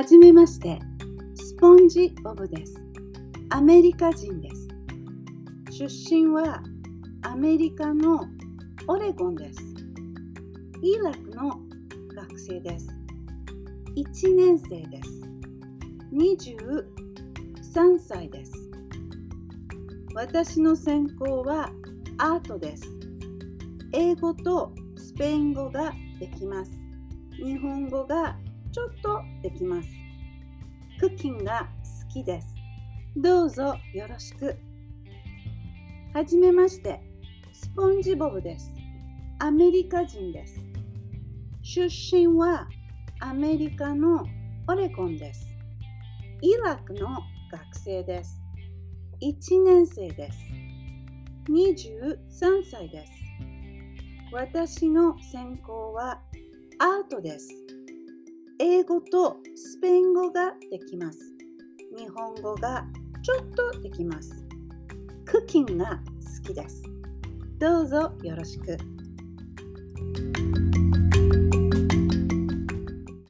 はじめまして、スポンジボブです。アメリカ人です。出身はアメリカのオレゴンです。イラクの学生です。1年生です。23歳です。私の専攻はアートです。英語とスペイン語ができます。日本語ができます。クッキングが好きです。どうぞよろしく。はじめまして、スポンジボブです。アメリカ人です。出身はアメリカのオレゴンです。イラクの学生です。1年生です。23歳です。私の専攻はアートです。英語とスペイン語ができます。日本語がちょっとできます。クッキングが好きです。どうぞよろしく。